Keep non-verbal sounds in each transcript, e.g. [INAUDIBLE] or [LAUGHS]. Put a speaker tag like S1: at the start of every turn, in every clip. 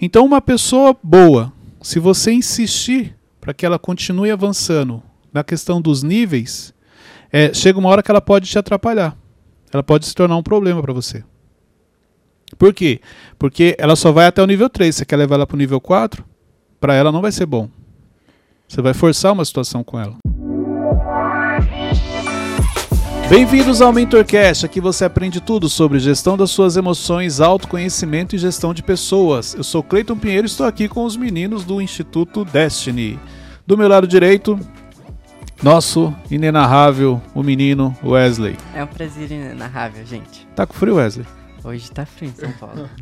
S1: Então, uma pessoa boa, se você insistir para que ela continue avançando na questão dos níveis, é, chega uma hora que ela pode te atrapalhar. Ela pode se tornar um problema para você. Por quê? Porque ela só vai até o nível 3. Você quer levar ela para o nível 4? Para ela não vai ser bom. Você vai forçar uma situação com ela. Bem-vindos ao MentorCast, aqui você aprende tudo sobre gestão das suas emoções, autoconhecimento e gestão de pessoas. Eu sou Cleiton Pinheiro e estou aqui com os meninos do Instituto Destiny. Do meu lado direito, nosso inenarrável, o menino Wesley.
S2: É um prazer inenarrável, gente.
S1: Tá com frio, Wesley?
S2: Hoje tá frio em São Paulo. [LAUGHS]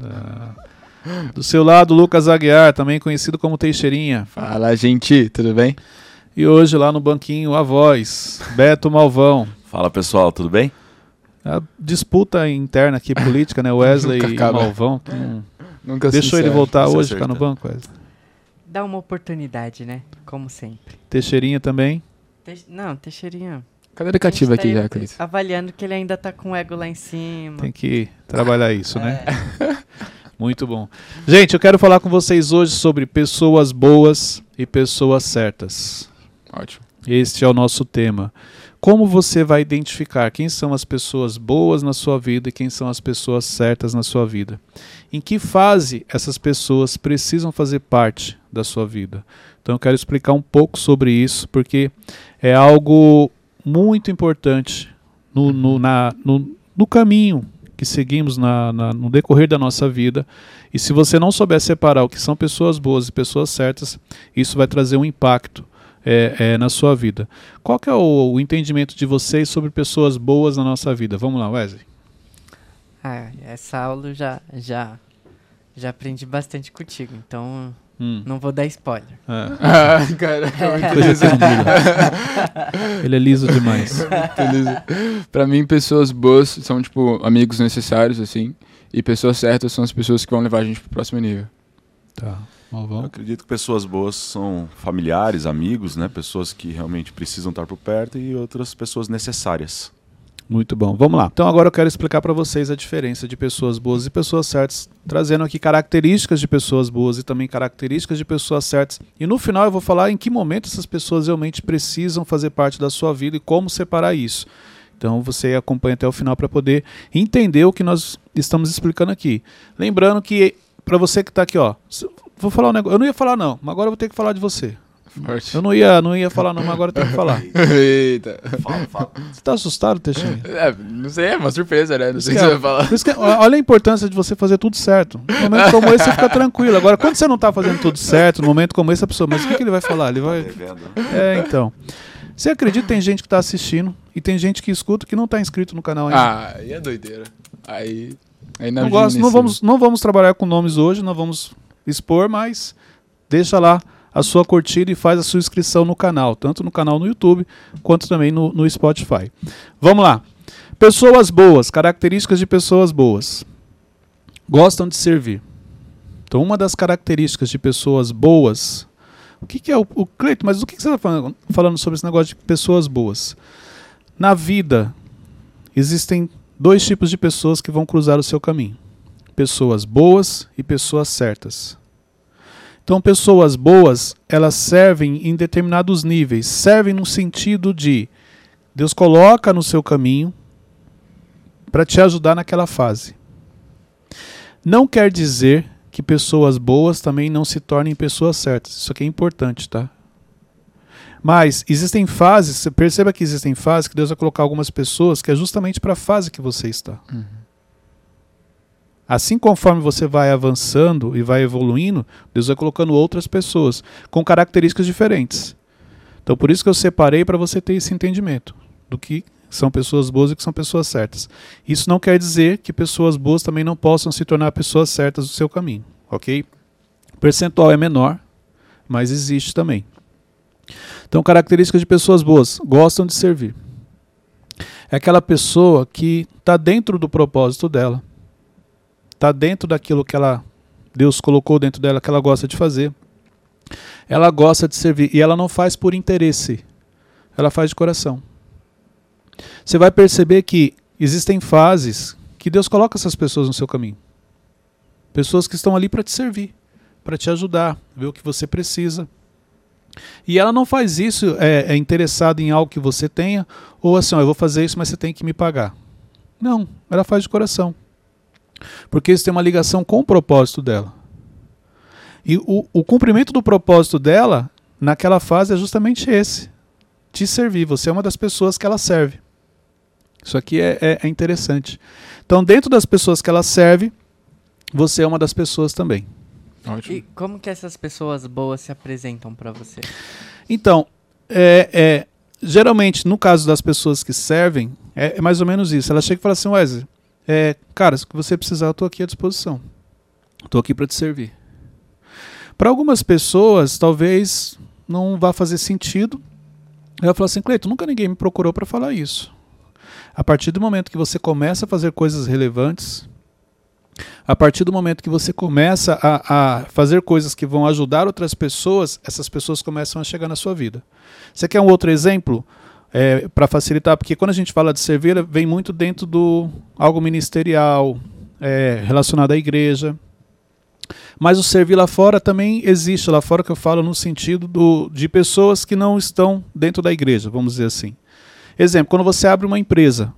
S1: Ah. Do seu lado, Lucas Aguiar, também conhecido como Teixeirinha.
S3: Fala, gente, tudo bem?
S1: E hoje lá no banquinho, a voz, Beto Malvão.
S4: Fala pessoal, tudo bem?
S1: A disputa interna aqui política, né? Wesley [LAUGHS] e Malvão. Hum.
S3: Nunca
S1: Deixou ele voltar hoje, ficar no banco, Wesley.
S2: Dá uma oportunidade, né? Como sempre.
S1: Teixeirinha também.
S2: Te... Não, Teixeirinha.
S3: Cadeira cativa aqui
S2: tá
S3: já, Cris.
S2: Avaliando que ele ainda tá com o ego lá em cima.
S1: Tem que trabalhar [LAUGHS] isso, né? É. [LAUGHS] Muito bom. Gente, eu quero falar com vocês hoje sobre pessoas boas e pessoas certas.
S3: Ótimo.
S1: Este é o nosso tema. Como você vai identificar quem são as pessoas boas na sua vida e quem são as pessoas certas na sua vida? Em que fase essas pessoas precisam fazer parte da sua vida? Então eu quero explicar um pouco sobre isso, porque é algo muito importante no, no, na, no, no caminho que seguimos na, na, no decorrer da nossa vida. E se você não souber separar o que são pessoas boas e pessoas certas, isso vai trazer um impacto é, é, na sua vida. Qual que é o, o, entendimento de vocês sobre pessoas boas na nossa vida? Vamos lá, Wesley.
S2: Ah, essa aula eu já, já, já aprendi bastante contigo, então hum. não vou dar spoiler.
S3: É. [LAUGHS] ah, cara, [LAUGHS]
S1: Ele é liso demais.
S3: Para mim, pessoas boas são, tipo, amigos necessários, assim, e pessoas certas são as pessoas que vão levar a gente pro próximo nível.
S1: Tá.
S4: Malvão? Eu acredito que pessoas boas são familiares, amigos, né? Pessoas que realmente precisam estar por perto e outras pessoas necessárias.
S1: Muito bom. Vamos lá. Então agora eu quero explicar para vocês a diferença de pessoas boas e pessoas certas, trazendo aqui características de pessoas boas e também características de pessoas certas. E no final eu vou falar em que momento essas pessoas realmente precisam fazer parte da sua vida e como separar isso. Então você acompanha até o final para poder entender o que nós estamos explicando aqui. Lembrando que para você que está aqui, ó, Vou falar um negócio. Eu não ia falar, não, mas agora eu vou ter que falar de você. Forte. Eu não ia, não ia falar, não, mas agora eu tenho que falar. [LAUGHS]
S3: Eita.
S1: Fala, fala. Você tá assustado, Teixeira?
S3: É, não sei, é uma surpresa, né? Não sei o que, você vai falar.
S1: Que, olha a importância de você fazer tudo certo. No momento como esse, você fica tranquilo. Agora, quando você não tá fazendo tudo certo, no momento como esse, a pessoa, mas o que, que ele vai falar? Ele vai. É, então. Você acredita que tem gente que tá assistindo e tem gente que escuta que não tá inscrito no canal ainda?
S3: Ah, aí é doideira. Aí. aí
S1: não, gosto, não, vamos, não vamos trabalhar com nomes hoje, não vamos expor, mas deixa lá a sua curtida e faz a sua inscrição no canal, tanto no canal no YouTube quanto também no, no Spotify. Vamos lá. Pessoas boas, características de pessoas boas. Gostam de servir. Então, uma das características de pessoas boas. O que, que é o, o Cleito? Mas o que, que você está falando, falando sobre esse negócio de pessoas boas? Na vida, existem dois tipos de pessoas que vão cruzar o seu caminho pessoas boas e pessoas certas. Então, pessoas boas, elas servem em determinados níveis. Servem no sentido de Deus coloca no seu caminho para te ajudar naquela fase. Não quer dizer que pessoas boas também não se tornem pessoas certas. Isso aqui é importante, tá? Mas existem fases, perceba que existem fases que Deus vai colocar algumas pessoas que é justamente para a fase que você está. Uhum. Assim conforme você vai avançando e vai evoluindo, Deus vai colocando outras pessoas com características diferentes. Então por isso que eu separei para você ter esse entendimento do que são pessoas boas e que são pessoas certas. Isso não quer dizer que pessoas boas também não possam se tornar pessoas certas do seu caminho, ok? O percentual é menor, mas existe também. Então, características de pessoas boas: gostam de servir. É aquela pessoa que está dentro do propósito dela, está dentro daquilo que ela Deus colocou dentro dela que ela gosta de fazer. Ela gosta de servir e ela não faz por interesse. Ela faz de coração. Você vai perceber que existem fases que Deus coloca essas pessoas no seu caminho. Pessoas que estão ali para te servir. para te ajudar, ver o que você precisa. E ela não faz isso é, é interessada em algo que você tenha, ou assim, ó, eu vou fazer isso, mas você tem que me pagar. Não, ela faz de coração. Porque isso tem uma ligação com o propósito dela. E o, o cumprimento do propósito dela, naquela fase, é justamente esse: te servir. Você é uma das pessoas que ela serve. Isso aqui é, é, é interessante. Então, dentro das pessoas que ela serve, você é uma das pessoas também.
S2: Ótimo. E como que essas pessoas boas se apresentam para você?
S1: Então, é, é, geralmente, no caso das pessoas que servem, é, é mais ou menos isso. Ela chega e fala assim, Wesley, é, cara, se você precisar, eu estou aqui à disposição. Estou aqui para te servir. Para algumas pessoas, talvez não vá fazer sentido. Ela fala assim, Cleiton, nunca ninguém me procurou para falar isso. A partir do momento que você começa a fazer coisas relevantes, a partir do momento que você começa a, a, fazer coisas que vão ajudar outras pessoas, essas pessoas começam a chegar na sua vida. Você quer um outro exemplo é, para facilitar? Porque quando a gente fala de servir, vem muito dentro do algo ministerial, é, relacionado à igreja. Mas o servir lá fora também existe, lá fora que eu falo no sentido do, de pessoas que não estão dentro da igreja, vamos dizer assim. Exemplo, quando você abre uma empresa,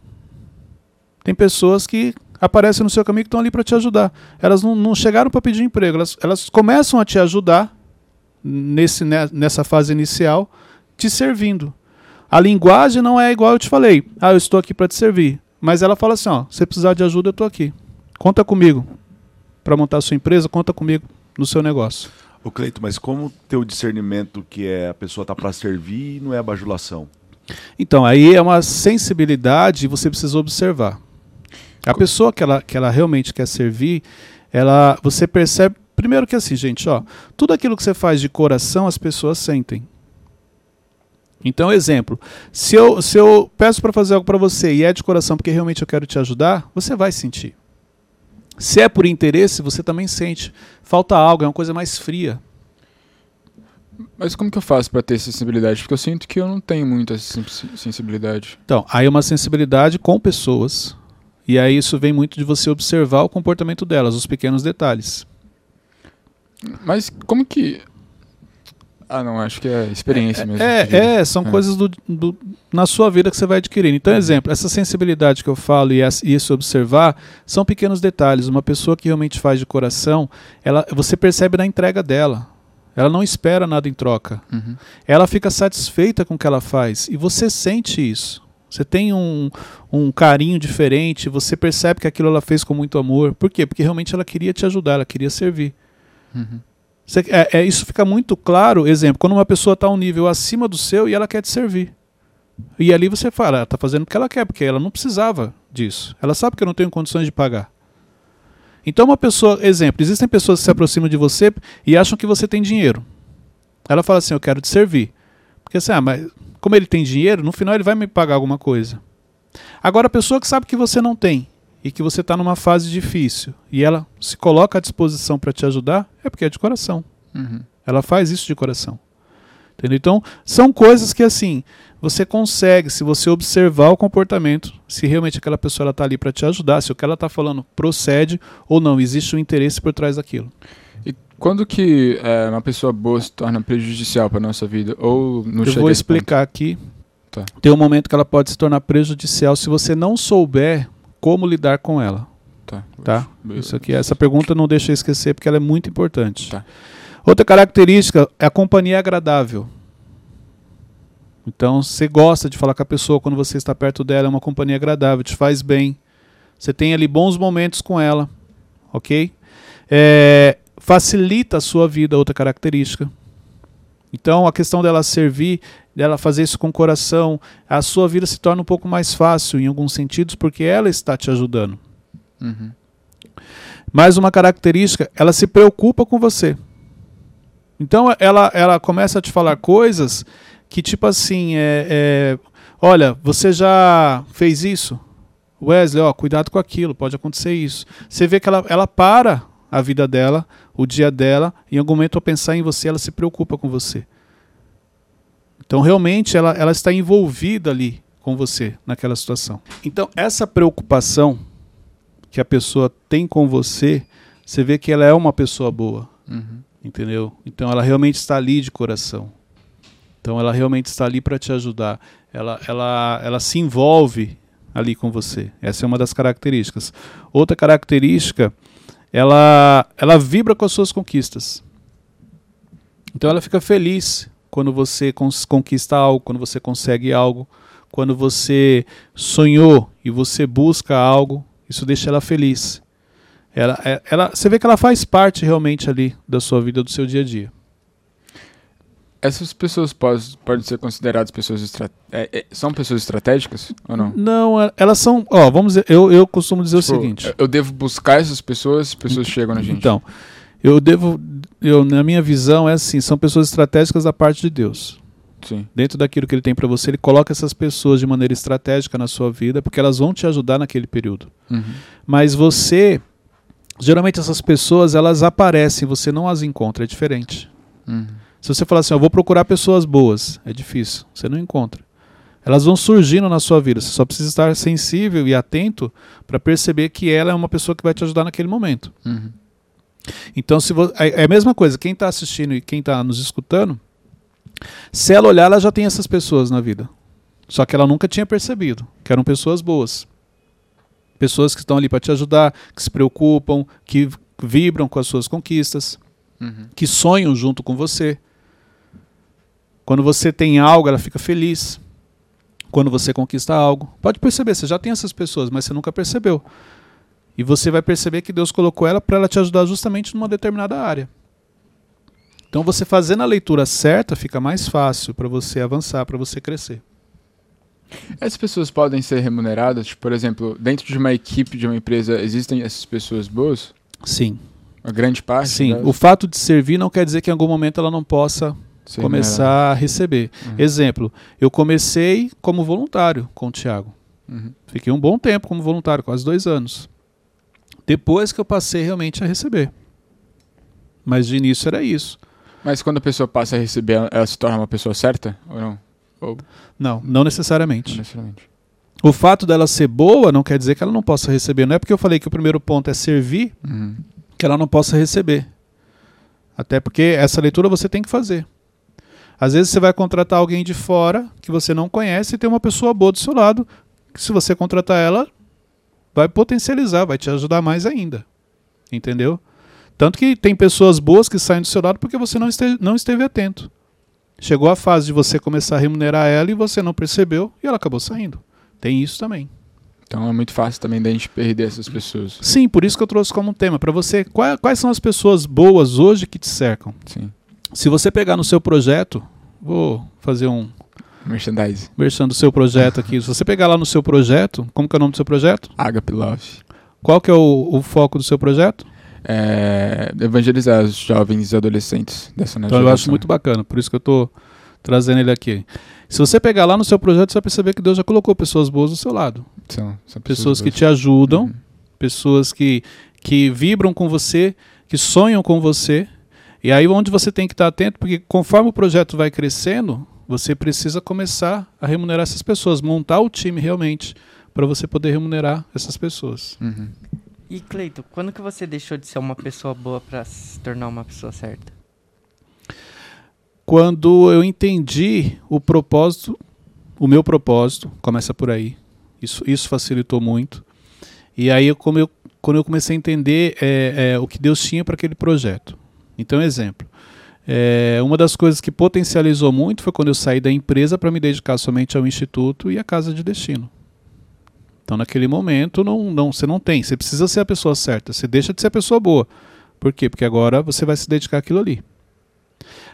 S1: tem pessoas que aparecem no seu caminho que estão ali para te ajudar. Elas não, não chegaram para pedir emprego, elas, elas começam a te ajudar nesse, né, nessa fase inicial, te servindo. A linguagem não é igual eu te falei. Ah, eu estou aqui para te servir. Mas ela fala assim: ó, se precisar de ajuda, eu estou aqui. Conta comigo para montar a sua empresa, conta comigo no seu negócio.
S4: O Cleito, mas como ter o discernimento que é a pessoa está para servir e não é a bajulação?
S1: Então, aí é uma sensibilidade e você precisa observar. A pessoa que ela, que ela realmente quer servir, ela, você percebe primeiro que assim, gente, ó, tudo aquilo que você faz de coração as pessoas sentem. Então, exemplo, se eu, se eu peço para fazer algo para você e é de coração porque realmente eu quero te ajudar, você vai sentir. Se é por interesse, você também sente. Falta algo, é uma coisa mais fria.
S3: Mas como que eu faço para ter sensibilidade? Porque eu sinto que eu não tenho muita sensibilidade.
S1: Então, aí é uma sensibilidade com pessoas, e aí isso vem muito de você observar o comportamento delas, os pequenos detalhes.
S3: Mas como que. Ah, não, acho que é experiência
S1: é,
S3: mesmo.
S1: É, é são é. coisas do, do, na sua vida que você vai adquirindo. Então, uhum. exemplo, essa sensibilidade que eu falo e isso observar são pequenos detalhes. Uma pessoa que realmente faz de coração, ela, você percebe na entrega dela. Ela não espera nada em troca. Uhum. Ela fica satisfeita com o que ela faz. E você sente isso. Você tem um, um carinho diferente, você percebe que aquilo ela fez com muito amor. Por quê? Porque realmente ela queria te ajudar, ela queria servir. Uhum. Você, é, é, isso fica muito claro, exemplo, quando uma pessoa está um nível acima do seu e ela quer te servir. E ali você fala, ela está fazendo o que ela quer, porque ela não precisava disso. Ela sabe que eu não tenho condições de pagar. Então uma pessoa, exemplo, existem pessoas que se aproximam de você e acham que você tem dinheiro. Ela fala assim, eu quero te servir. Porque assim, ah, mas como ele tem dinheiro, no final ele vai me pagar alguma coisa. Agora, a pessoa que sabe que você não tem e que você está numa fase difícil e ela se coloca à disposição para te ajudar, é porque é de coração. Uhum. Ela faz isso de coração. Entendeu? Então, são coisas que assim, você consegue, se você observar o comportamento, se realmente aquela pessoa está ali para te ajudar, se o que ela está falando procede ou não, existe um interesse por trás daquilo.
S3: Quando que é, uma pessoa boa se torna prejudicial para nossa vida? Ou
S1: no Eu vou explicar aqui. Tá. Tem um momento que ela pode se tornar prejudicial se você não souber como lidar com ela. Tá. tá? Isso aqui, essa pergunta não deixa eu esquecer porque ela é muito importante. Tá. Outra característica é a companhia agradável. Então, você gosta de falar com a pessoa quando você está perto dela, é uma companhia agradável, te faz bem. Você tem ali bons momentos com ela, ok? É, facilita a sua vida, outra característica. Então, a questão dela servir, dela fazer isso com o coração, a sua vida se torna um pouco mais fácil em alguns sentidos, porque ela está te ajudando. Uhum. Mais uma característica, ela se preocupa com você. Então, ela, ela começa a te falar coisas que, tipo assim, é, é olha, você já fez isso? Wesley, ó, cuidado com aquilo, pode acontecer isso. Você vê que ela, ela para a vida dela, o dia dela, em algum momento ao pensar em você, ela se preocupa com você. Então, realmente, ela, ela está envolvida ali com você, naquela situação. Então, essa preocupação que a pessoa tem com você, você vê que ela é uma pessoa boa. Uhum. Entendeu? Então ela realmente está ali de coração. Então ela realmente está ali para te ajudar. Ela, ela, ela se envolve ali com você. Essa é uma das características. Outra característica, ela, ela vibra com as suas conquistas. Então ela fica feliz quando você conquista algo, quando você consegue algo, quando você sonhou e você busca algo, isso deixa ela feliz. Ela, é, ela, você vê que ela faz parte realmente ali da sua vida, do seu dia a dia.
S3: Essas pessoas podem, podem ser consideradas pessoas é, é, são pessoas estratégicas ou não?
S1: Não, elas são. Ó, vamos dizer, eu, eu costumo dizer tipo, o seguinte.
S3: Eu devo buscar essas pessoas, as pessoas chegam na gente.
S1: Então, eu devo. Eu, na minha visão, é assim: são pessoas estratégicas da parte de Deus.
S3: Sim.
S1: Dentro daquilo que ele tem para você, ele coloca essas pessoas de maneira estratégica na sua vida, porque elas vão te ajudar naquele período.
S3: Uhum.
S1: Mas você, geralmente essas pessoas, elas aparecem, você não as encontra, é diferente.
S3: Uhum.
S1: Se você falar assim, eu vou procurar pessoas boas, é difícil, você não encontra. Elas vão surgindo na sua vida, você só precisa estar sensível e atento para perceber que ela é uma pessoa que vai te ajudar naquele momento.
S3: Uhum.
S1: Então, se você, é, é a mesma coisa, quem está assistindo e quem está nos escutando, se ela olhar, ela já tem essas pessoas na vida. Só que ela nunca tinha percebido que eram pessoas boas. Pessoas que estão ali para te ajudar, que se preocupam, que vibram com as suas conquistas,
S3: uhum.
S1: que sonham junto com você. Quando você tem algo, ela fica feliz. Quando você conquista algo. Pode perceber, você já tem essas pessoas, mas você nunca percebeu. E você vai perceber que Deus colocou ela para ela te ajudar justamente numa determinada área. Então, você fazendo a leitura certa, fica mais fácil para você avançar, para você crescer.
S3: Essas pessoas podem ser remuneradas? Tipo, por exemplo, dentro de uma equipe de uma empresa, existem essas pessoas boas?
S1: Sim.
S3: A grande parte?
S1: Sim. O fato de servir não quer dizer que em algum momento ela não possa Sim, começar a receber. Uhum. Exemplo, eu comecei como voluntário com o Tiago.
S3: Uhum.
S1: Fiquei um bom tempo como voluntário, quase dois anos. Depois que eu passei realmente a receber. Mas de início era isso.
S3: Mas quando a pessoa passa a receber, ela se torna uma pessoa certa ou não? Ou...
S1: Não, não necessariamente.
S3: não necessariamente.
S1: O fato dela ser boa não quer dizer que ela não possa receber. Não é porque eu falei que o primeiro ponto é servir
S3: uhum.
S1: que ela não possa receber. Até porque essa leitura você tem que fazer. Às vezes você vai contratar alguém de fora que você não conhece e tem uma pessoa boa do seu lado, que se você contratar ela, vai potencializar, vai te ajudar mais ainda. Entendeu? Tanto que tem pessoas boas que saem do seu lado porque você não esteve, não esteve atento. Chegou a fase de você começar a remunerar ela e você não percebeu e ela acabou saindo. Tem isso também.
S3: Então é muito fácil também da gente perder essas pessoas.
S1: Sim, por isso que eu trouxe como tema para você quais, quais são as pessoas boas hoje que te cercam.
S3: Sim.
S1: Se você pegar no seu projeto, vou fazer um
S3: merchandise.
S1: Merchan do seu projeto aqui. Se você pegar lá no seu projeto, como que é o nome do seu projeto?
S3: Agape Love.
S1: Qual que é o, o foco do seu projeto?
S3: É evangelizar os jovens e adolescentes dessa
S1: Então eu acho muito bacana, por isso que eu estou trazendo ele aqui. Se você pegar lá no seu projeto, você vai perceber que Deus já colocou pessoas boas do seu lado.
S3: São, são
S1: pessoas, pessoas que te ajudam, uhum. pessoas que, que vibram com você, que sonham com você e aí onde você tem que estar atento, porque conforme o projeto vai crescendo, você precisa começar a remunerar essas pessoas, montar o time realmente para você poder remunerar essas pessoas.
S3: Uhum.
S2: E Cleito, quando que você deixou de ser uma pessoa boa para se tornar uma pessoa certa?
S1: Quando eu entendi o propósito, o meu propósito, começa por aí. Isso, isso facilitou muito. E aí, como eu, quando eu comecei a entender é, é, o que Deus tinha para aquele projeto. Então, exemplo. É, uma das coisas que potencializou muito foi quando eu saí da empresa para me dedicar somente ao instituto e à casa de destino. Então, naquele momento, não, não, você não tem. Você precisa ser a pessoa certa. Você deixa de ser a pessoa boa. Por quê? Porque agora você vai se dedicar àquilo ali.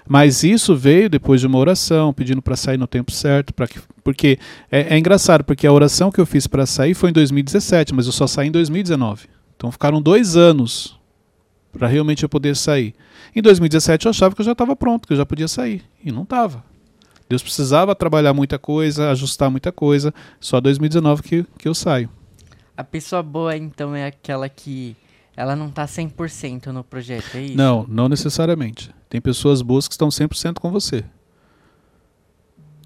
S1: Mas isso veio depois de uma oração, pedindo para sair no tempo certo. Que, porque é, é engraçado, porque a oração que eu fiz para sair foi em 2017, mas eu só saí em 2019. Então ficaram dois anos para realmente eu poder sair. Em 2017 eu achava que eu já estava pronto, que eu já podia sair. E não estava. Deus precisava trabalhar muita coisa, ajustar muita coisa. Só 2019 que, que eu saio.
S2: A pessoa boa, então, é aquela que ela não está 100% no projeto, é isso?
S1: Não, não necessariamente. Tem pessoas boas que estão 100% com você.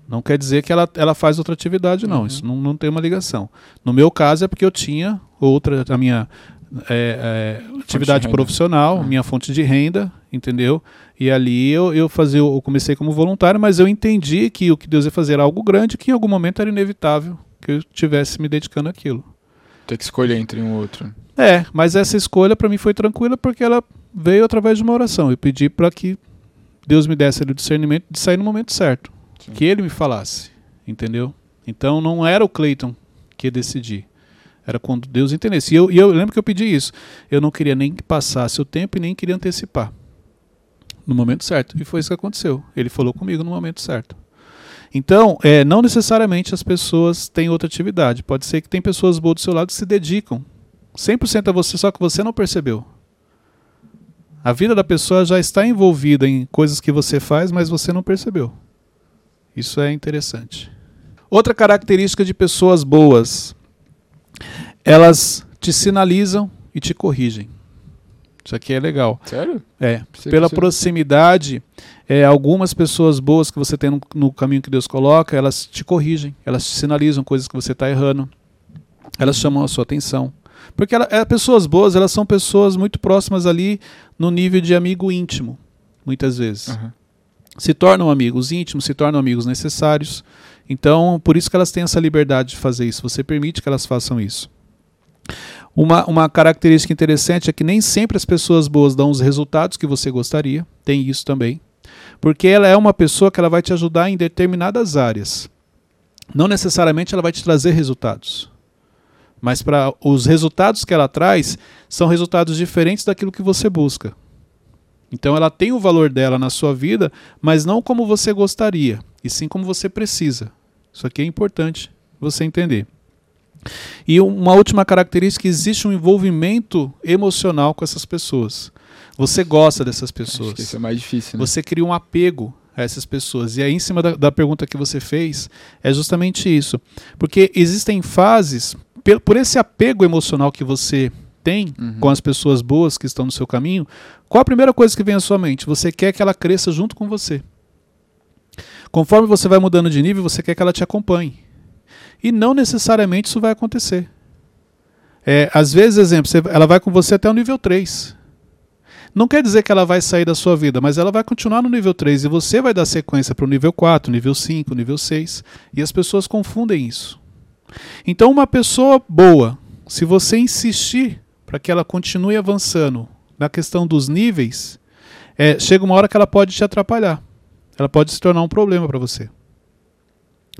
S1: Não quer dizer que ela, ela faz outra atividade, não. Uhum. Isso não, não tem uma ligação. No meu caso é porque eu tinha outra, a minha, é, é, atividade profissional, ah. minha fonte de renda, entendeu? E ali eu, eu fazia, eu comecei como voluntário, mas eu entendi que o que Deus ia fazer era algo grande, que em algum momento era inevitável que eu tivesse me dedicando àquilo.
S3: Ter que escolher entre um outro.
S1: É, mas essa escolha para mim foi tranquila porque ela veio através de uma oração. Eu pedi para que Deus me desse o discernimento de sair no momento certo, Sim. que Ele me falasse, entendeu? Então não era o Cleiton que ia decidir. Era quando Deus entendesse. E eu, e eu lembro que eu pedi isso. Eu não queria nem que passasse o tempo e nem queria antecipar. No momento certo. E foi isso que aconteceu. Ele falou comigo no momento certo. Então, é, não necessariamente as pessoas têm outra atividade. Pode ser que tem pessoas boas do seu lado que se dedicam 100% a você, só que você não percebeu. A vida da pessoa já está envolvida em coisas que você faz, mas você não percebeu. Isso é interessante. Outra característica de pessoas boas elas te sinalizam e te corrigem. Isso aqui é legal.
S3: Sério?
S1: É. Pela proximidade, é, algumas pessoas boas que você tem no, no, caminho que Deus coloca, elas te corrigem, elas te sinalizam coisas que você está errando, elas chamam a sua atenção. Porque ela, é, pessoas boas, elas são pessoas muito próximas ali no nível de amigo íntimo, muitas vezes. Uhum. Se tornam amigos íntimos, se tornam amigos necessários. Então, por isso que elas têm essa liberdade de fazer isso. Você permite que elas façam isso. Uma, uma característica interessante é que nem sempre as pessoas boas dão os resultados que você gostaria. Tem isso também. Porque ela é uma pessoa que ela vai te ajudar em determinadas áreas. Não necessariamente ela vai te trazer resultados. Mas para os resultados que ela traz são resultados diferentes daquilo que você busca. Então ela tem o valor dela na sua vida, mas não como você gostaria, e sim como você precisa. Isso aqui é importante você entender. E uma última característica: existe um envolvimento emocional com essas pessoas. Você gosta dessas pessoas. Acho
S3: que isso é mais difícil. Né?
S1: Você cria um apego a essas pessoas. E aí, em cima da, da pergunta que você fez, é justamente isso. Porque existem fases, por esse apego emocional que você tem uhum. com as pessoas boas que estão no seu caminho, qual a primeira coisa que vem à sua mente? Você quer que ela cresça junto com você. Conforme você vai mudando de nível, você quer que ela te acompanhe. E não necessariamente isso vai acontecer. É, às vezes, exemplo, ela vai com você até o nível 3. Não quer dizer que ela vai sair da sua vida, mas ela vai continuar no nível 3 e você vai dar sequência para o nível 4, nível 5, nível 6. E as pessoas confundem isso. Então, uma pessoa boa, se você insistir para que ela continue avançando na questão dos níveis, é, chega uma hora que ela pode te atrapalhar ela pode se tornar um problema para você.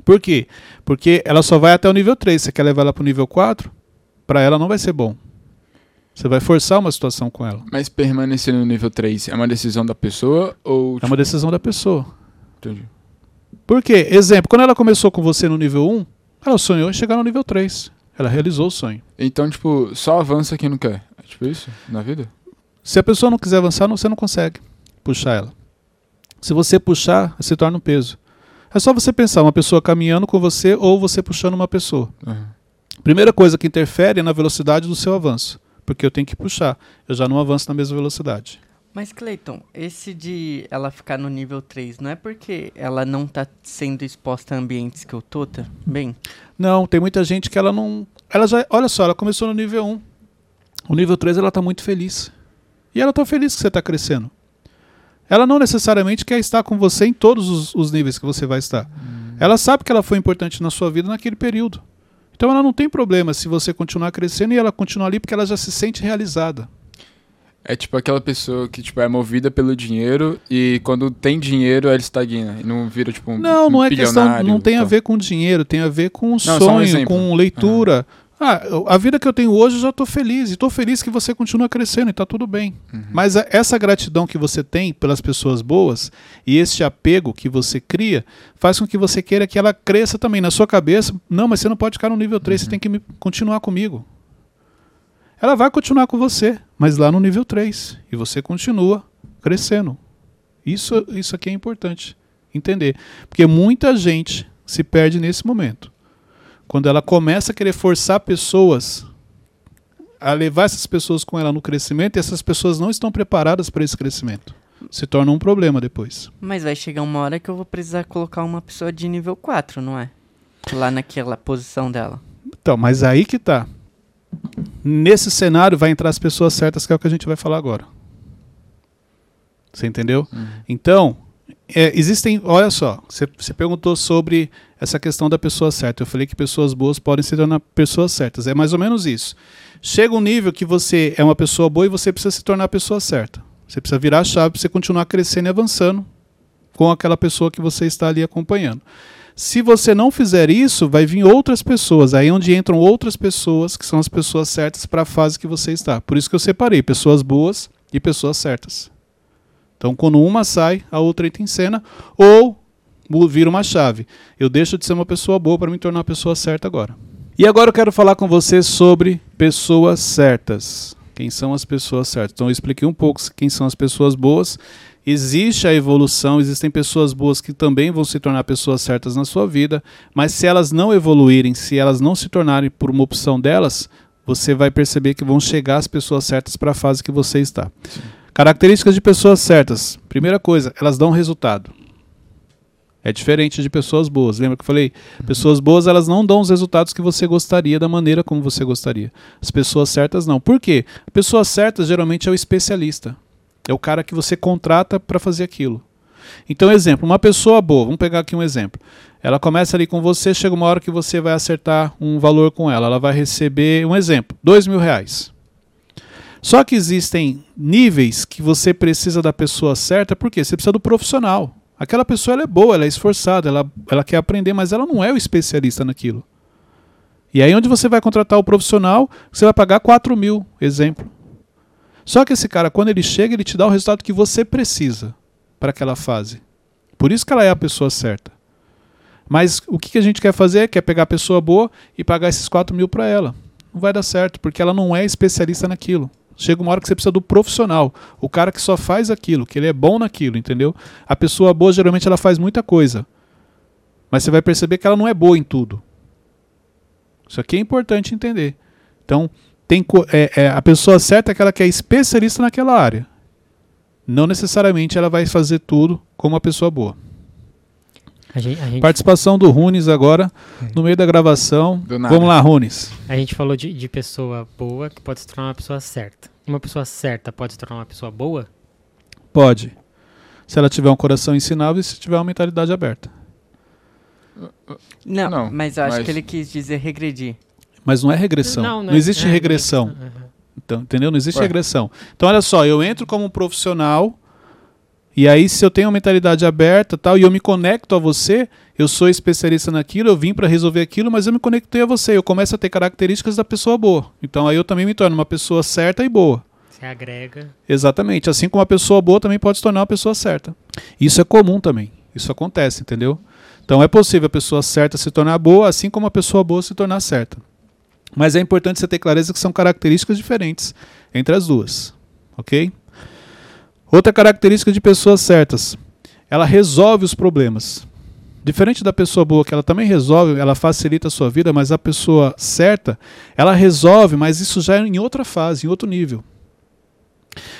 S1: Por quê? Porque ela só vai até o nível 3. Você quer levar ela para o nível 4? Para ela não vai ser bom. Você vai forçar uma situação com ela.
S3: Mas permanecer no nível 3 é uma decisão da pessoa ou.
S1: Tipo... É uma decisão da pessoa. Entendi. Por quê? Exemplo, quando ela começou com você no nível 1, ela sonhou em chegar no nível 3. Ela realizou o sonho.
S3: Então, tipo, só avança quem não quer. É tipo isso? Na vida?
S1: Se a pessoa não quiser avançar, você não consegue puxar ela. Se você puxar, se torna um peso. É só você pensar uma pessoa caminhando com você ou você puxando uma pessoa. Uhum. Primeira coisa que interfere é na velocidade do seu avanço, porque eu tenho que puxar. Eu já não avanço na mesma velocidade.
S2: Mas Cleiton, esse de ela ficar no nível 3, não é porque ela não está sendo exposta a ambientes que eu tô também?
S1: Não, tem muita gente que ela não. Ela já. Olha só, ela começou no nível 1. O nível 3 ela está muito feliz. E ela está feliz que você está crescendo ela não necessariamente quer estar com você em todos os, os níveis que você vai estar. Hum. Ela sabe que ela foi importante na sua vida naquele período. Então ela não tem problema se você continuar crescendo e ela continuar ali porque ela já se sente realizada.
S3: É tipo aquela pessoa que tipo, é movida pelo dinheiro e quando tem dinheiro ela estagna e não vira tipo um
S1: Não, não um é questão, não tem a ver com dinheiro, tem a ver com não, sonho, um com leitura, uhum. Ah, a vida que eu tenho hoje eu já estou feliz. E estou feliz que você continua crescendo e está tudo bem. Uhum. Mas a, essa gratidão que você tem pelas pessoas boas e esse apego que você cria faz com que você queira que ela cresça também na sua cabeça. Não, mas você não pode ficar no nível 3, uhum. você tem que me, continuar comigo. Ela vai continuar com você, mas lá no nível 3. E você continua crescendo. Isso, isso aqui é importante entender. Porque muita gente se perde nesse momento quando ela começa a querer forçar pessoas a levar essas pessoas com ela no crescimento e essas pessoas não estão preparadas para esse crescimento. Se torna um problema depois.
S2: Mas vai chegar uma hora que eu vou precisar colocar uma pessoa de nível 4, não é? Lá naquela posição dela.
S1: Então, mas aí que tá. nesse cenário vai entrar as pessoas certas, que é o que a gente vai falar agora. Você entendeu? Uhum. Então, é, existem. Olha só, você perguntou sobre essa questão da pessoa certa. Eu falei que pessoas boas podem se tornar pessoas certas. É mais ou menos isso. Chega um nível que você é uma pessoa boa e você precisa se tornar a pessoa certa. Você precisa virar a chave para você continuar crescendo e avançando com aquela pessoa que você está ali acompanhando. Se você não fizer isso, vai vir outras pessoas, aí é onde entram outras pessoas que são as pessoas certas para a fase que você está. Por isso que eu separei pessoas boas e pessoas certas. Então, quando uma sai, a outra entra em cena, ou vira uma chave. Eu deixo de ser uma pessoa boa para me tornar uma pessoa certa agora. E agora eu quero falar com você sobre pessoas certas. Quem são as pessoas certas? Então eu expliquei um pouco quem são as pessoas boas. Existe a evolução, existem pessoas boas que também vão se tornar pessoas certas na sua vida, mas se elas não evoluírem, se elas não se tornarem por uma opção delas, você vai perceber que vão chegar as pessoas certas para a fase que você está. Sim. Características de pessoas certas. Primeira coisa, elas dão resultado. É diferente de pessoas boas. Lembra que eu falei? Pessoas boas, elas não dão os resultados que você gostaria da maneira como você gostaria. As pessoas certas não. Por quê? Pessoas certas geralmente é o especialista. É o cara que você contrata para fazer aquilo. Então, exemplo, uma pessoa boa, vamos pegar aqui um exemplo. Ela começa ali com você, chega uma hora que você vai acertar um valor com ela. Ela vai receber, um exemplo, dois mil reais. Só que existem níveis que você precisa da pessoa certa, porque você precisa do profissional. Aquela pessoa ela é boa, ela é esforçada, ela, ela quer aprender, mas ela não é o especialista naquilo. E aí onde você vai contratar o profissional, você vai pagar 4 mil, exemplo. Só que esse cara, quando ele chega, ele te dá o resultado que você precisa para aquela fase. Por isso que ela é a pessoa certa. Mas o que a gente quer fazer? Quer pegar a pessoa boa e pagar esses 4 mil para ela. Não vai dar certo, porque ela não é especialista naquilo. Chega uma hora que você precisa do profissional, o cara que só faz aquilo, que ele é bom naquilo, entendeu? A pessoa boa geralmente ela faz muita coisa, mas você vai perceber que ela não é boa em tudo. Isso aqui é importante entender. Então, tem, é, é, a pessoa certa é aquela que é especialista naquela área. Não necessariamente ela vai fazer tudo como uma pessoa boa. A gente, a gente... Participação do Runes agora, é. no meio da gravação. Vamos lá, Runes.
S5: A gente falou de, de pessoa boa que pode se tornar uma pessoa certa. Uma pessoa certa pode se tornar uma pessoa boa?
S1: Pode. Se ela tiver um coração ensinável e se tiver uma mentalidade aberta.
S2: Não, não mas eu acho mas... que ele quis dizer regredir.
S1: Mas não é regressão. Não, não, não é existe é regressão. regressão. Uhum. Então, entendeu? Não existe Ué. regressão. Então, olha só, eu entro como um profissional e aí, se eu tenho uma mentalidade aberta tal, e eu me conecto a você, eu sou especialista naquilo, eu vim para resolver aquilo, mas eu me conectei a você, eu começo a ter características da pessoa boa. Então aí eu também me torno uma pessoa certa e boa.
S5: Você agrega.
S1: Exatamente. Assim como uma pessoa boa também pode se tornar uma pessoa certa. Isso é comum também. Isso acontece, entendeu? Então é possível a pessoa certa se tornar boa, assim como a pessoa boa se tornar certa. Mas é importante você ter clareza que são características diferentes entre as duas. Ok? Outra característica de pessoas certas, ela resolve os problemas. Diferente da pessoa boa, que ela também resolve, ela facilita a sua vida, mas a pessoa certa, ela resolve, mas isso já é em outra fase, em outro nível.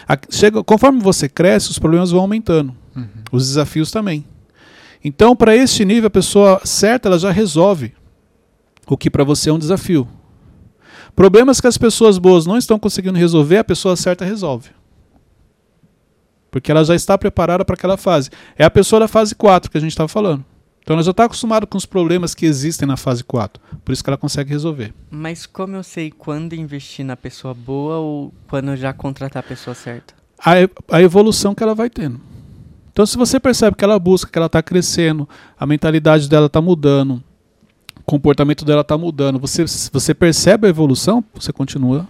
S1: A, chega, conforme você cresce, os problemas vão aumentando, uhum. os desafios também. Então, para este nível, a pessoa certa ela já resolve o que para você é um desafio. Problemas que as pessoas boas não estão conseguindo resolver, a pessoa certa resolve. Porque ela já está preparada para aquela fase. É a pessoa da fase 4 que a gente estava falando. Então ela já está acostumada com os problemas que existem na fase 4. Por isso que ela consegue resolver.
S2: Mas como eu sei quando investir na pessoa boa ou quando já contratar a pessoa certa?
S1: A, a evolução que ela vai tendo. Então se você percebe que ela busca, que ela está crescendo, a mentalidade dela está mudando, o comportamento dela está mudando, você, você percebe a evolução, você continua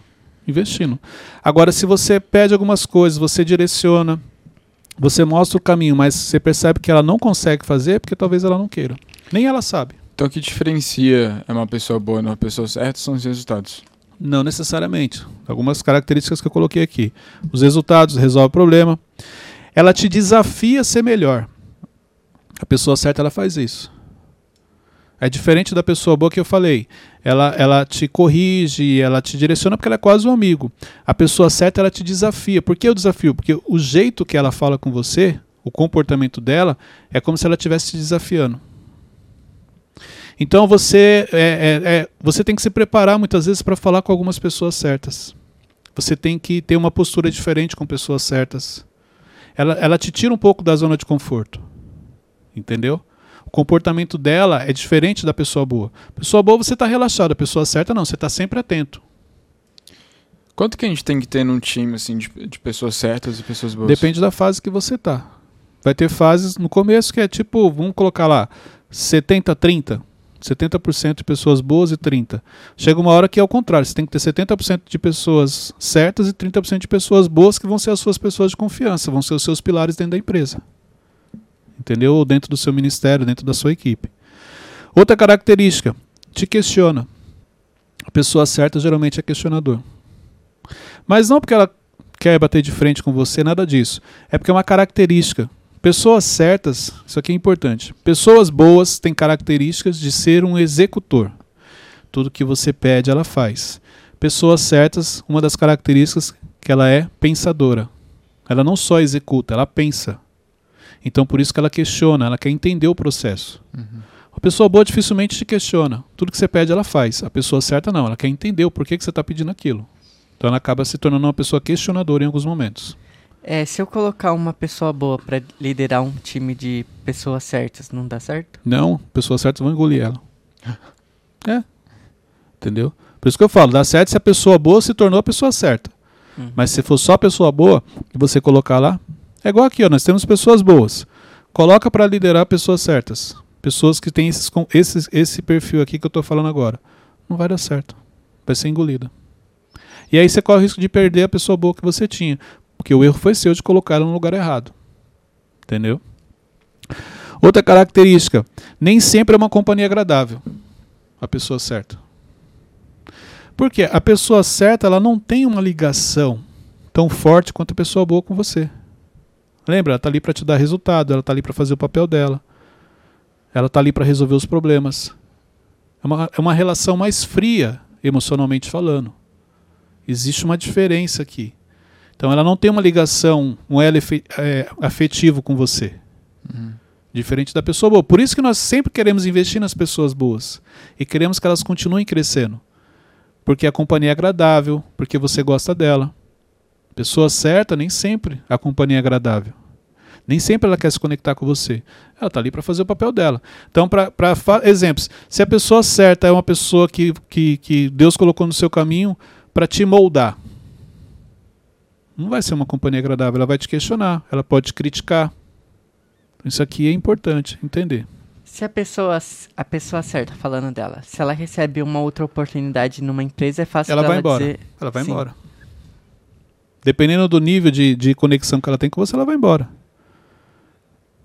S1: investindo. Agora, se você pede algumas coisas, você direciona, você mostra o caminho, mas você percebe que ela não consegue fazer porque talvez ela não queira. Nem ela sabe.
S3: Então o que diferencia uma pessoa boa de uma pessoa certa são os resultados?
S1: Não necessariamente. Algumas características que eu coloquei aqui. Os resultados resolvem o problema. Ela te desafia a ser melhor. A pessoa certa ela faz isso. É diferente da pessoa boa que eu falei. Ela, ela te corrige, ela te direciona porque ela é quase um amigo. A pessoa certa ela te desafia. Por que o desafio? Porque o jeito que ela fala com você, o comportamento dela, é como se ela estivesse te desafiando. Então você, é, é, é, você tem que se preparar muitas vezes para falar com algumas pessoas certas. Você tem que ter uma postura diferente com pessoas certas. Ela, ela te tira um pouco da zona de conforto. Entendeu? O comportamento dela é diferente da pessoa boa. Pessoa boa você está relaxado, a pessoa certa não, você está sempre atento.
S3: Quanto que a gente tem que ter num time assim de, de pessoas certas e pessoas boas?
S1: Depende da fase que você tá. Vai ter fases no começo que é tipo, vamos colocar lá, 70 30. 70% de pessoas boas e 30. Chega uma hora que é o contrário, você tem que ter 70% de pessoas certas e 30% de pessoas boas que vão ser as suas pessoas de confiança, vão ser os seus pilares dentro da empresa entendeu? Ou dentro do seu ministério, dentro da sua equipe. Outra característica, te questiona. A pessoa certa geralmente é questionador. Mas não porque ela quer bater de frente com você, nada disso. É porque é uma característica. Pessoas certas, isso aqui é importante. Pessoas boas têm características de ser um executor. Tudo que você pede, ela faz. Pessoas certas, uma das características que ela é pensadora. Ela não só executa, ela pensa. Então por isso que ela questiona, ela quer entender o processo. Uhum. A pessoa boa dificilmente te questiona. Tudo que você pede, ela faz. A pessoa certa não, ela quer entender o porquê que você está pedindo aquilo. Então ela acaba se tornando uma pessoa questionadora em alguns momentos.
S2: É, se eu colocar uma pessoa boa para liderar um time de pessoas certas, não dá certo?
S1: Não, pessoas certas vão engolir ela. É. Entendeu? Por isso que eu falo, dá certo se a pessoa boa se tornou a pessoa certa. Uhum. Mas se for só a pessoa boa e você colocar lá, é igual aqui, ó, nós temos pessoas boas. Coloca para liderar pessoas certas. Pessoas que têm esses, esses, esse perfil aqui que eu estou falando agora. Não vai dar certo. Vai ser engolida. E aí você corre o risco de perder a pessoa boa que você tinha. Porque o erro foi seu de colocar ela no lugar errado. Entendeu? Outra característica: nem sempre é uma companhia agradável. A pessoa certa. Porque a pessoa certa ela não tem uma ligação tão forte quanto a pessoa boa com você. Lembra, ela está ali para te dar resultado, ela está ali para fazer o papel dela. Ela está ali para resolver os problemas. É uma, é uma relação mais fria, emocionalmente falando. Existe uma diferença aqui. Então ela não tem uma ligação, um elo é, afetivo com você. Uhum. Diferente da pessoa boa. Por isso que nós sempre queremos investir nas pessoas boas. E queremos que elas continuem crescendo. Porque a companhia é agradável, porque você gosta dela. Pessoa certa, nem sempre a companhia é agradável. Nem sempre ela quer se conectar com você. Ela está ali para fazer o papel dela. Então, para exemplos, se a pessoa certa é uma pessoa que, que, que Deus colocou no seu caminho para te moldar, não vai ser uma companhia agradável. Ela vai te questionar, ela pode te criticar. Isso aqui é importante entender.
S2: Se a pessoa, a pessoa certa, falando dela, se ela recebe uma outra oportunidade numa empresa, é fácil
S1: ela vai embora.
S2: Dizer,
S1: ela vai sim. embora. Dependendo do nível de, de conexão que ela tem com você, ela vai embora.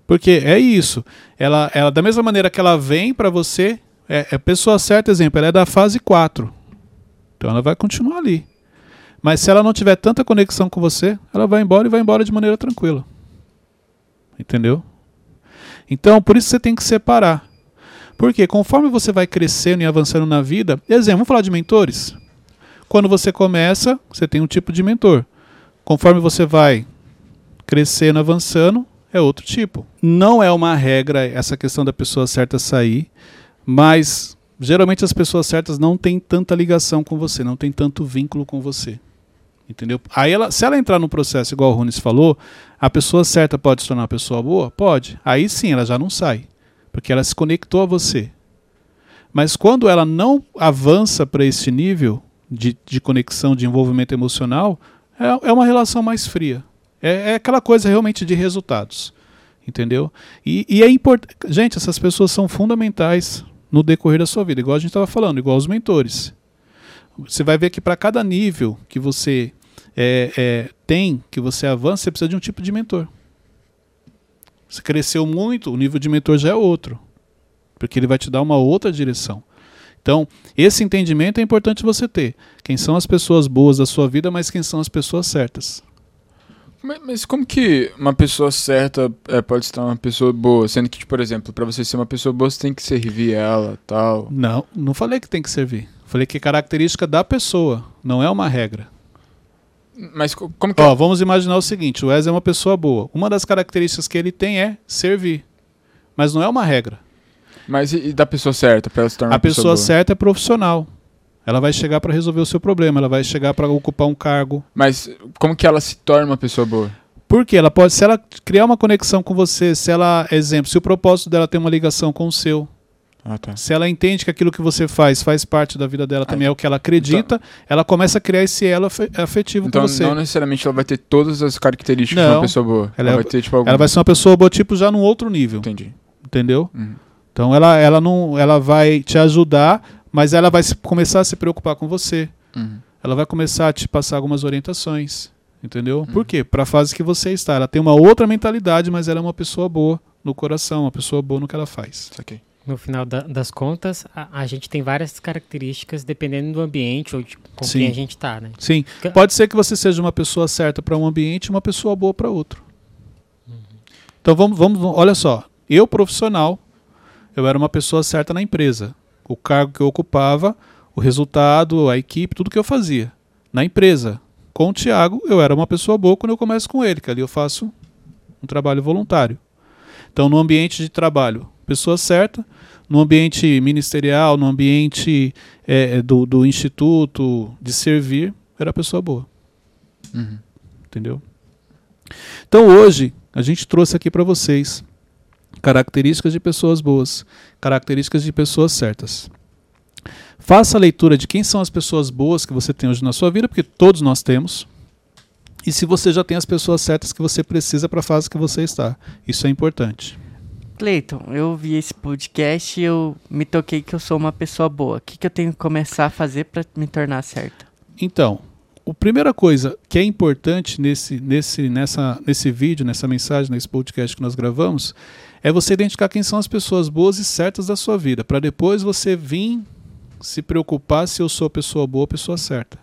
S1: Porque é isso. Ela, ela da mesma maneira que ela vem para você, é, é pessoa certa, exemplo, ela é da fase 4. Então ela vai continuar ali. Mas se ela não tiver tanta conexão com você, ela vai embora e vai embora de maneira tranquila. Entendeu? Então, por isso você tem que separar. Porque conforme você vai crescendo e avançando na vida, exemplo, vamos falar de mentores. Quando você começa, você tem um tipo de mentor. Conforme você vai crescendo, avançando, é outro tipo. Não é uma regra essa questão da pessoa certa sair, mas geralmente as pessoas certas não têm tanta ligação com você, não têm tanto vínculo com você. Entendeu? Aí ela, se ela entrar no processo igual o Runes falou, a pessoa certa pode se tornar uma pessoa boa? Pode. Aí sim, ela já não sai, porque ela se conectou a você. Mas quando ela não avança para esse nível de, de conexão, de envolvimento emocional, é, é uma relação mais fria. É, é aquela coisa realmente de resultados. Entendeu? E, e é importante. Gente, essas pessoas são fundamentais no decorrer da sua vida, igual a gente estava falando, igual os mentores. Você vai ver que para cada nível que você é, é, tem, que você avança, você precisa de um tipo de mentor. Você cresceu muito, o nível de mentor já é outro. Porque ele vai te dar uma outra direção. Então, esse entendimento é importante você ter. Quem são as pessoas boas da sua vida, mas quem são as pessoas certas.
S3: Mas, como que uma pessoa certa é, pode estar uma pessoa boa? Sendo que, tipo, por exemplo, para você ser uma pessoa boa, você tem que servir ela tal.
S1: Não, não falei que tem que servir. Falei que é característica da pessoa, não é uma regra.
S3: Mas como que.
S1: Ó, vamos imaginar o seguinte: o Wes é uma pessoa boa. Uma das características que ele tem é servir. Mas não é uma regra.
S3: Mas e, e da pessoa certa, para ela se tornar
S1: A pessoa, pessoa certa é profissional. Ela vai chegar para resolver o seu problema, ela vai chegar para ocupar um cargo.
S3: Mas como que ela se torna uma pessoa boa?
S1: Porque ela pode, se ela criar uma conexão com você, se ela, exemplo, se o propósito dela tem uma ligação com o seu, ah, tá. se ela entende que aquilo que você faz faz parte da vida dela também, ah, é o que ela acredita, então, ela começa a criar esse elo afetivo
S3: então,
S1: com você.
S3: Então não necessariamente ela vai ter todas as características não, de uma pessoa boa.
S1: Ela, ela
S3: vai ter, tipo,
S1: alguma... ela vai ser uma pessoa boa, tipo, já num outro nível.
S3: Entendi.
S1: Entendeu? Uhum. Então ela, ela não, ela vai te ajudar mas ela vai começar a se preocupar com você. Uhum. Ela vai começar a te passar algumas orientações. Entendeu? Uhum. Por quê? Para a fase que você está. Ela tem uma outra mentalidade, mas ela é uma pessoa boa no coração, uma pessoa boa no que ela faz.
S5: Okay. No final da, das contas, a, a, gente tem várias características dependendo do ambiente ou de, com Sim. quem a gente está, né?
S1: Sim. Pode ser que você seja uma pessoa certa para um ambiente e uma pessoa boa para outro. Uhum. Então vamos, vamos, olha só. Eu, profissional, eu era uma pessoa certa na empresa o cargo que eu ocupava, o resultado, a equipe, tudo que eu fazia. Na empresa, com o Tiago, eu era uma pessoa boa quando eu começo com ele, que ali eu faço um trabalho voluntário. Então, no ambiente de trabalho, pessoa certa, no ambiente ministerial, no ambiente é, é do, do instituto, de servir, era pessoa boa. Uhum. Entendeu? Então, hoje, a gente trouxe aqui para vocês características de pessoas boas, características de pessoas certas. Faça a leitura de quem são as pessoas boas que você tem hoje na sua vida, porque todos nós temos. E se você já tem as pessoas certas que você precisa para a fase que você está. Isso é importante.
S2: Cleiton, eu vi esse podcast e eu me toquei que eu sou uma pessoa boa. O que, que eu tenho que começar a fazer para me tornar certa?
S1: Então, a primeira coisa que é importante nesse, nesse, nessa, nesse vídeo, nessa mensagem, nesse podcast que nós gravamos, é você identificar quem são as pessoas boas e certas da sua vida, para depois você vir se preocupar se eu sou a pessoa boa ou a pessoa certa.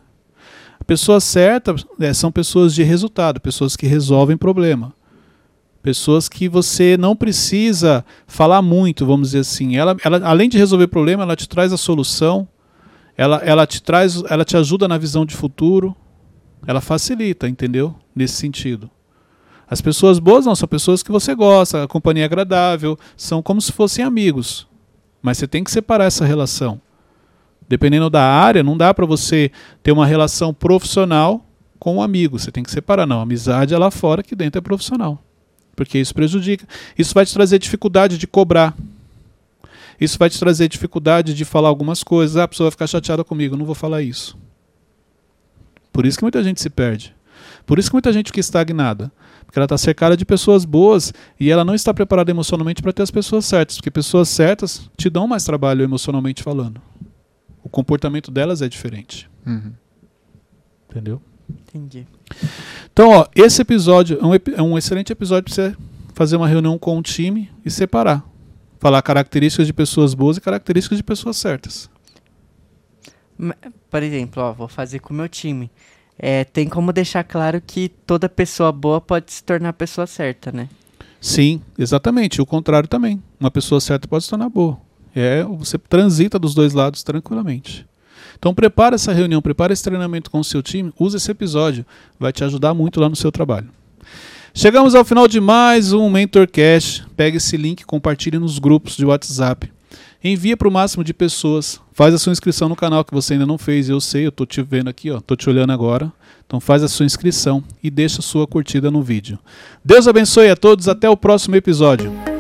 S1: Pessoas certas é, são pessoas de resultado, pessoas que resolvem problema. Pessoas que você não precisa falar muito, vamos dizer assim. Ela, ela, além de resolver problema, ela te traz a solução, ela, ela te traz, ela te ajuda na visão de futuro, ela facilita, entendeu? Nesse sentido. As pessoas boas não são pessoas que você gosta, a companhia é agradável, são como se fossem amigos. Mas você tem que separar essa relação. Dependendo da área, não dá para você ter uma relação profissional com um amigo. Você tem que separar. Não, a amizade é lá fora, que dentro é profissional. Porque isso prejudica. Isso vai te trazer dificuldade de cobrar. Isso vai te trazer dificuldade de falar algumas coisas. Ah, a pessoa vai ficar chateada comigo, não vou falar isso. Por isso que muita gente se perde. Por isso que muita gente fica estagnada. Porque ela está cercada de pessoas boas e ela não está preparada emocionalmente para ter as pessoas certas. Porque pessoas certas te dão mais trabalho emocionalmente falando. O comportamento delas é diferente. Uhum. Entendeu?
S2: Entendi.
S1: Então, ó, esse episódio é um, é um excelente episódio para você fazer uma reunião com o time e separar. Falar características de pessoas boas e características de pessoas certas.
S2: Por exemplo, ó, vou fazer com o meu time é, tem como deixar claro que toda pessoa boa pode se tornar a pessoa certa, né?
S1: Sim, exatamente. O contrário também. Uma pessoa certa pode se tornar boa. É, você transita dos dois lados tranquilamente. Então prepare essa reunião, prepare esse treinamento com o seu time, use esse episódio, vai te ajudar muito lá no seu trabalho. Chegamos ao final de mais um MentorCast. Pegue esse link, compartilhe nos grupos de WhatsApp. Envia para o máximo de pessoas. Faz a sua inscrição no canal que você ainda não fez. Eu sei, eu estou te vendo aqui, ó, tô te olhando agora. Então faz a sua inscrição e deixa a sua curtida no vídeo. Deus abençoe a todos, até o próximo episódio.